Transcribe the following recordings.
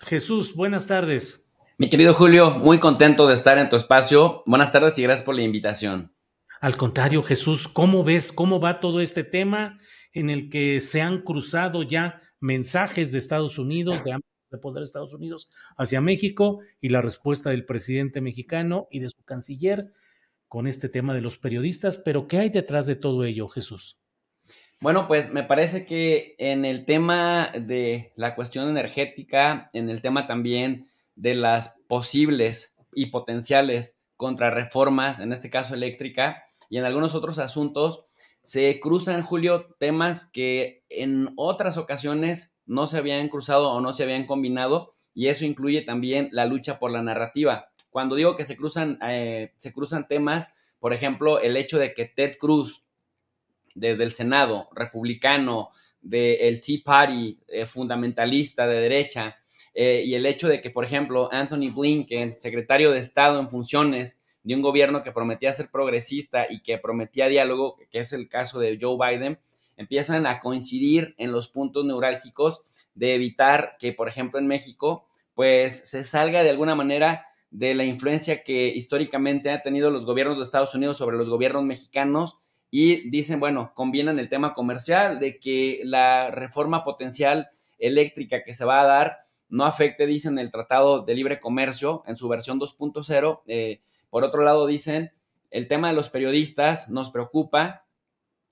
Jesús? Buenas tardes. Mi querido Julio, muy contento de estar en tu espacio. Buenas tardes y gracias por la invitación. Al contrario, Jesús, ¿cómo ves cómo va todo este tema en el que se han cruzado ya mensajes de Estados Unidos, de, de poder de Estados Unidos hacia México y la respuesta del presidente mexicano y de su canciller con este tema de los periodistas? Pero ¿qué hay detrás de todo ello, Jesús? Bueno, pues me parece que en el tema de la cuestión energética, en el tema también de las posibles y potenciales contrarreformas, en este caso eléctrica, y en algunos otros asuntos, se cruzan, Julio, temas que en otras ocasiones no se habían cruzado o no se habían combinado, y eso incluye también la lucha por la narrativa. Cuando digo que se cruzan, eh, se cruzan temas, por ejemplo, el hecho de que Ted Cruz, desde el Senado, republicano, del Tea Party, eh, fundamentalista de derecha, eh, y el hecho de que, por ejemplo, Anthony Blinken, secretario de Estado en funciones de un gobierno que prometía ser progresista y que prometía diálogo, que es el caso de Joe Biden, empiezan a coincidir en los puntos neurálgicos de evitar que, por ejemplo, en México, pues se salga de alguna manera de la influencia que históricamente han tenido los gobiernos de Estados Unidos sobre los gobiernos mexicanos y dicen, bueno, combinan el tema comercial de que la reforma potencial eléctrica que se va a dar no afecte, dicen, el Tratado de Libre Comercio en su versión 2.0. Eh, por otro lado, dicen, el tema de los periodistas nos preocupa,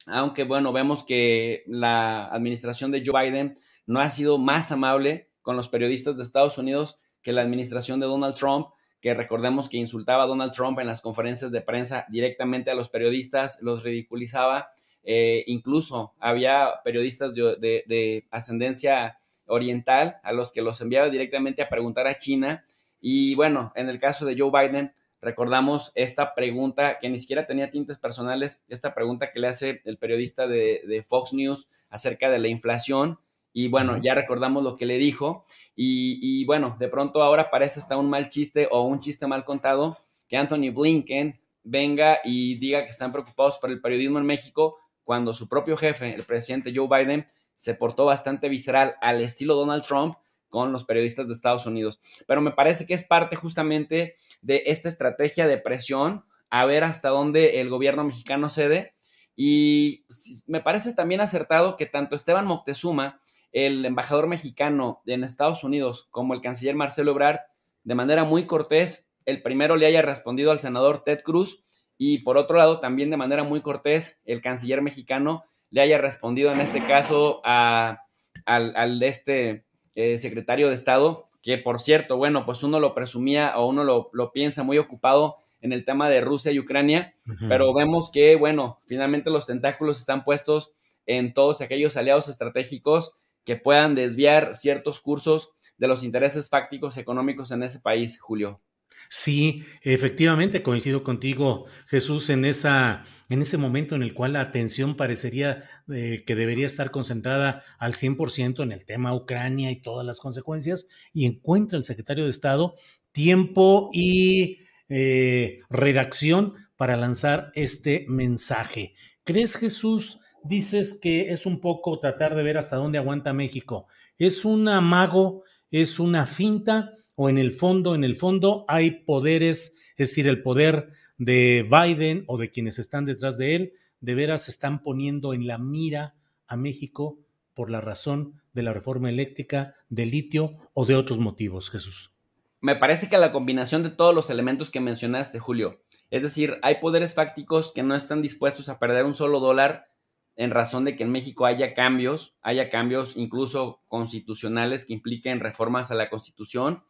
aunque bueno, vemos que la administración de Joe Biden no ha sido más amable con los periodistas de Estados Unidos que la administración de Donald Trump, que recordemos que insultaba a Donald Trump en las conferencias de prensa directamente a los periodistas, los ridiculizaba, eh, incluso había periodistas de, de ascendencia oriental a los que los enviaba directamente a preguntar a China. Y bueno, en el caso de Joe Biden, recordamos esta pregunta que ni siquiera tenía tintes personales, esta pregunta que le hace el periodista de, Fox News acerca de la inflación. Y bueno, ya recordamos lo que le dijo. Y, y, bueno, de pronto ahora parece hasta un mal chiste o un chiste mal contado que Anthony Blinken venga y diga que están preocupados por el periodismo en México cuando su propio jefe, el presidente Joe Biden, se portó bastante visceral al estilo Donald Trump con los periodistas de Estados Unidos. Pero me parece que es parte justamente de esta estrategia de presión a ver hasta dónde el gobierno mexicano cede. Y me parece también acertado que tanto Esteban Moctezuma, el embajador mexicano en Estados Unidos, como el canciller Marcelo Ebrard, de manera muy cortés, el primero le haya respondido al senador Ted Cruz y por otro lado también de manera muy cortés el canciller mexicano le haya respondido en este caso a, al, de este eh, secretario de Estado, que por cierto, bueno, pues uno lo presumía o uno lo, piensa muy ocupado en el tema de Rusia y Ucrania, pero vemos que, bueno, finalmente los tentáculos están puestos en todos aquellos aliados estratégicos que puedan desviar ciertos cursos de los intereses fácticos económicos en ese país, Julio. Sí, efectivamente coincido contigo, Jesús, en esa, en ese momento en el cual la atención parecería eh, que debería estar concentrada al 100% en el tema Ucrania y todas las consecuencias, y encuentra el secretario de Estado tiempo y eh, redacción para lanzar este mensaje. ¿Crees, Jesús? Dices que es un poco tratar de ver hasta dónde aguanta México. ¿Es un amago es una finta o en el fondo, en el fondo hay poderes, es decir, el poder de Biden o de quienes están detrás de él, de veras están poniendo en la mira a México por la razón de la reforma eléctrica, de litio o de otros motivos, Jesús. Me parece que la combinación de todos los elementos que mencionaste, Julio, es decir, hay poderes fácticos que no están dispuestos a perder un solo dólar en razón de que en México haya cambios, haya cambios incluso constitucionales que impliquen reformas a la constitución.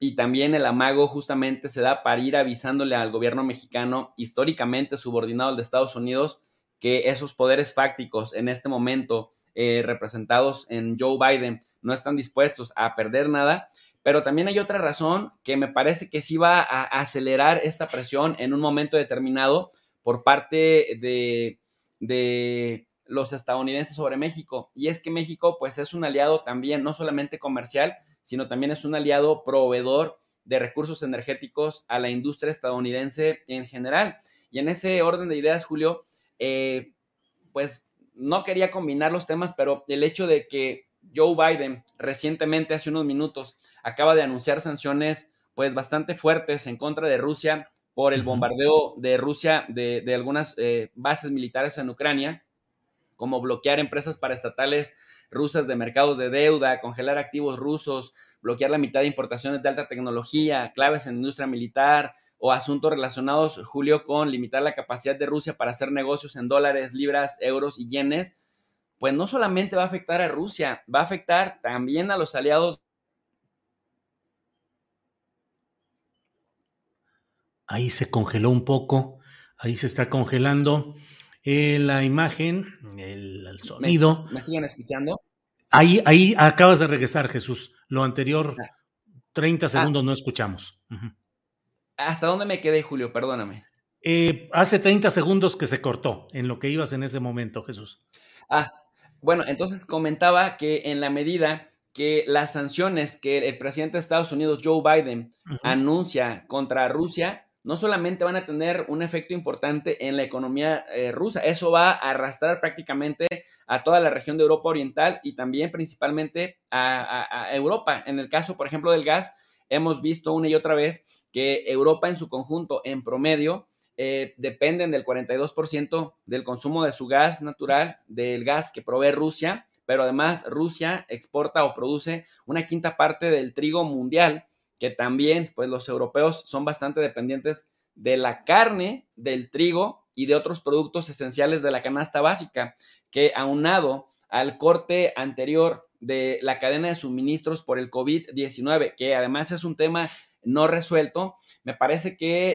Y también el amago justamente se da para ir avisándole al gobierno mexicano, históricamente subordinado al de Estados Unidos, que esos poderes fácticos en este momento eh, representados en Joe Biden no están dispuestos a perder nada. Pero también hay otra razón que me parece que sí va a acelerar esta presión en un momento determinado por parte de, de los estadounidenses sobre México. Y es que México pues es un aliado también, no solamente comercial, sino también es un aliado proveedor de recursos energéticos a la industria estadounidense en general. Y en ese orden de ideas, Julio, eh, pues no quería combinar los temas, pero el hecho de que Joe Biden recientemente, hace unos minutos, acaba de anunciar sanciones pues bastante fuertes en contra de Rusia por el bombardeo de Rusia de, algunas eh, bases militares en Ucrania, como bloquear empresas paraestatales rusas de mercados de deuda, congelar activos rusos, bloquear la mitad de importaciones de alta tecnología, claves en industria militar o asuntos relacionados, Julio, con limitar la capacidad de Rusia para hacer negocios en dólares, libras, euros y yenes, pues no solamente va a afectar a Rusia, va a afectar también a los aliados Ahí se congeló un poco, ahí se está congelando eh, la imagen, el, sonido. ¿Me, siguen escuchando? Ahí, ahí acabas de regresar, Jesús. Lo anterior, 30 ah. segundos no escuchamos. ¿Hasta dónde me quedé, Julio? Perdóname. Eh, hace 30 segundos que se cortó en lo que ibas en ese momento, Jesús. Ah, bueno, entonces comentaba que en la medida que las sanciones que el presidente de Estados Unidos, Joe Biden, anuncia contra Rusia, no solamente van a tener un efecto importante en la economía eh, rusa, eso va a arrastrar prácticamente a toda la región de Europa Oriental y también principalmente a, Europa. En el caso, por ejemplo, del gas, hemos visto una y otra vez que Europa en su conjunto, en promedio, eh, dependen del 42% del consumo de su gas natural, del gas que provee Rusia, pero además Rusia exporta o produce una quinta parte del trigo mundial que también pues los europeos son bastante dependientes de la carne, del trigo y de otros productos esenciales de la canasta básica, que aunado al corte anterior de la cadena de suministros por el COVID-19, que además es un tema no resuelto, me parece que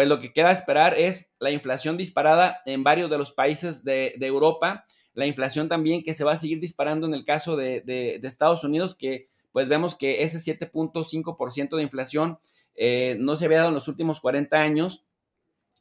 pues lo que queda esperar es la inflación disparada en varios de los países de, Europa, la inflación también que se va a seguir disparando en el caso de, Estados Unidos, que pues vemos que ese 7.5% de inflación eh, no se había dado en los últimos 40 años.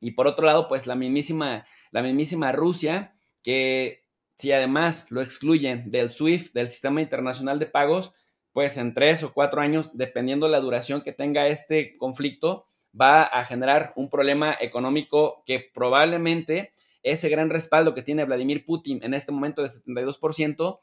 Y por otro lado, pues la mismísima, la mismísima Rusia, que si además lo excluyen del SWIFT, del Sistema Internacional de Pagos, pues en tres o cuatro años, dependiendo la duración que tenga este conflicto, va a generar un problema económico que probablemente ese gran respaldo que tiene Vladimir Putin en este momento de 72%,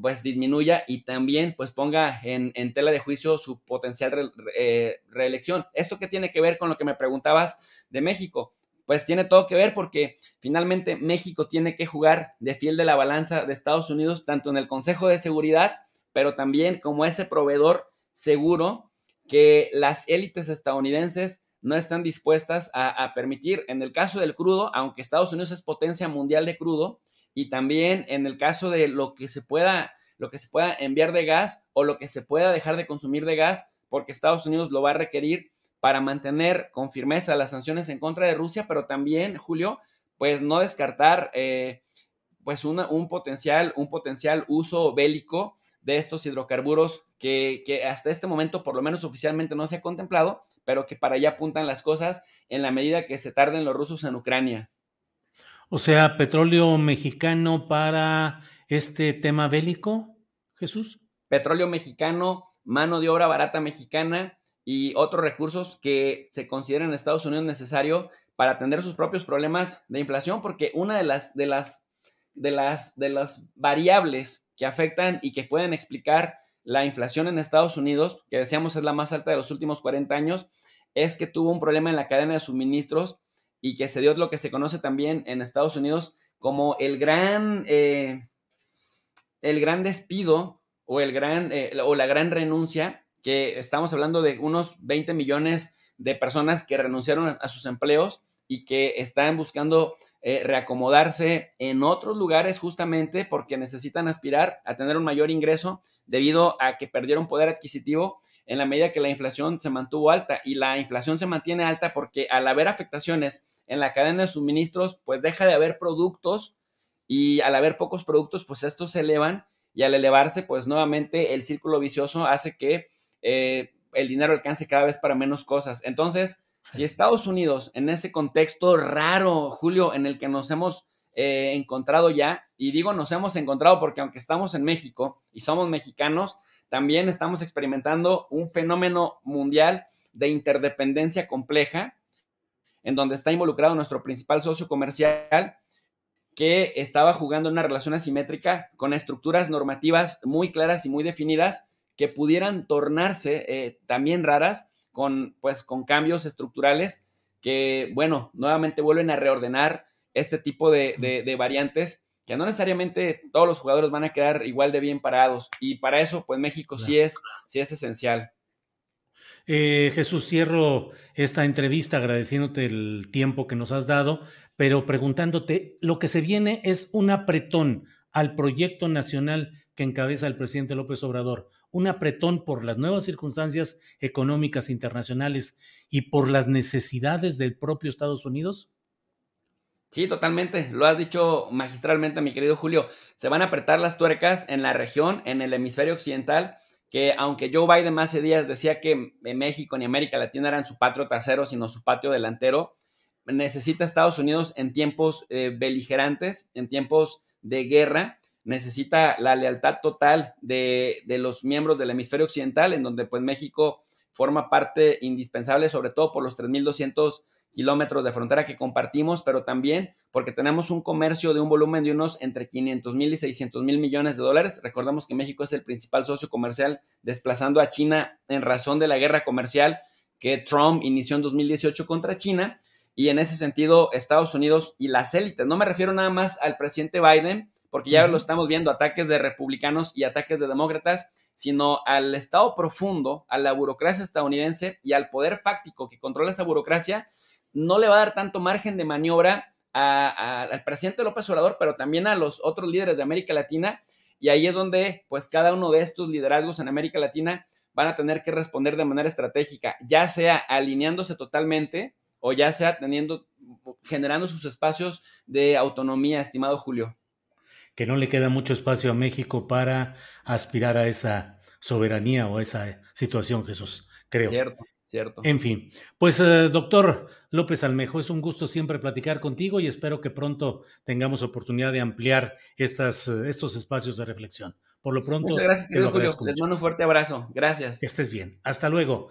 pues disminuya y también pues ponga en, tela de juicio su potencial eh, reelección. ¿Esto qué tiene que ver con lo que me preguntabas de México? pues tiene todo que ver porque finalmente México tiene que jugar de fiel de la balanza de Estados Unidos, tanto en el Consejo de Seguridad, pero también como ese proveedor seguro que las élites estadounidenses no están dispuestas a, permitir. En el caso del crudo, aunque Estados Unidos es potencia mundial de crudo, y también en el caso de lo que se pueda, lo que se pueda enviar de gas o lo que se pueda dejar de consumir de gas, porque Estados Unidos lo va a requerir para mantener con firmeza las sanciones en contra de Rusia, pero también, Julio, pues no descartar eh, pues un, potencial, un potencial uso bélico de estos hidrocarburos que, que, hasta este momento, por lo menos oficialmente, no se ha contemplado, pero que para allá apuntan las cosas en la medida que se tarden los rusos en Ucrania. O sea, petróleo mexicano para este tema bélico, Jesús. Petróleo mexicano, mano de obra barata mexicana y otros recursos que se consideran en Estados Unidos necesario para atender sus propios problemas de inflación, porque una de las, de las, de las, de las variables que afectan y que pueden explicar la inflación en Estados Unidos, que decíamos es la más alta de los últimos 40 años, es que tuvo un problema en la cadena de suministros y que se dio lo que se conoce también en Estados Unidos como el gran, eh, el gran despido o, el gran, eh, o la gran renuncia que estamos hablando de unos 20 millones de personas que renunciaron a, sus empleos y que están buscando eh, reacomodarse en otros lugares justamente porque necesitan aspirar a tener un mayor ingreso debido a que perdieron poder adquisitivo en la medida que la inflación se mantuvo alta y la inflación se mantiene alta porque al haber afectaciones en la cadena de suministros, pues deja de haber productos y al haber pocos productos, pues estos se elevan y al elevarse, pues nuevamente el círculo vicioso hace que eh, el dinero alcance cada vez para menos cosas. Entonces, si Estados Unidos, en ese contexto raro, Julio, en el que nos hemos eh, encontrado ya, y digo nos hemos encontrado porque aunque estamos en México y somos mexicanos, también estamos experimentando un fenómeno mundial de interdependencia compleja, en donde está involucrado nuestro principal socio comercial, que estaba jugando una relación asimétrica con estructuras normativas muy claras y muy definidas, que pudieran tornarse eh, también raras con, pues, con cambios estructurales que, bueno, nuevamente vuelven a reordenar este tipo de, variantes que no necesariamente todos los jugadores van a quedar igual de bien parados. Y para eso, pues México sí, es, sí es esencial. Eh, Jesús, cierro esta entrevista agradeciéndote el tiempo que nos has dado, pero preguntándote, lo que se viene es un apretón al proyecto nacional que encabeza el presidente López Obrador un apretón por las nuevas circunstancias económicas internacionales y por las necesidades del propio Estados Unidos? Sí, totalmente. Lo has dicho magistralmente, mi querido Julio. Se van a apretar las tuercas en la región, en el hemisferio occidental, que aunque Joe Biden hace días decía que México ni América Latina eran su patio trasero, sino su patio delantero, necesita Estados Unidos en tiempos eh, beligerantes, en tiempos de guerra, necesita la lealtad total de, los miembros del hemisferio occidental, en donde pues México forma parte indispensable, sobre todo por los 3.200 kilómetros de frontera que compartimos, pero también porque tenemos un comercio de un volumen de unos entre 500 mil y 600 mil millones de dólares. Recordemos que México es el principal socio comercial, desplazando a China en razón de la guerra comercial que Trump inició en 2018 contra China. Y en ese sentido, Estados Unidos y las élites, no me refiero nada más al presidente Biden, porque ya lo estamos viendo, ataques de republicanos y ataques de demócratas, sino al Estado profundo, a la burocracia estadounidense y al poder fáctico que controla esa burocracia, no le va a dar tanto margen de maniobra al presidente López Obrador, pero también a los otros líderes de América Latina. Y ahí es donde, pues, cada uno de estos liderazgos en América Latina van a tener que responder de manera estratégica, ya sea alineándose totalmente o ya sea teniendo, generando sus espacios de autonomía, estimado Julio que no le queda mucho espacio a México para aspirar a esa soberanía o a esa situación, Jesús, creo. Cierto, cierto. En fin, pues eh, doctor López Almejo, es un gusto siempre platicar contigo y espero que pronto tengamos oportunidad de ampliar estas, eh, estos espacios de reflexión. Por lo pronto, Muchas gracias, querido Julio. Les mando un fuerte abrazo. Gracias. Que estés bien. Hasta luego.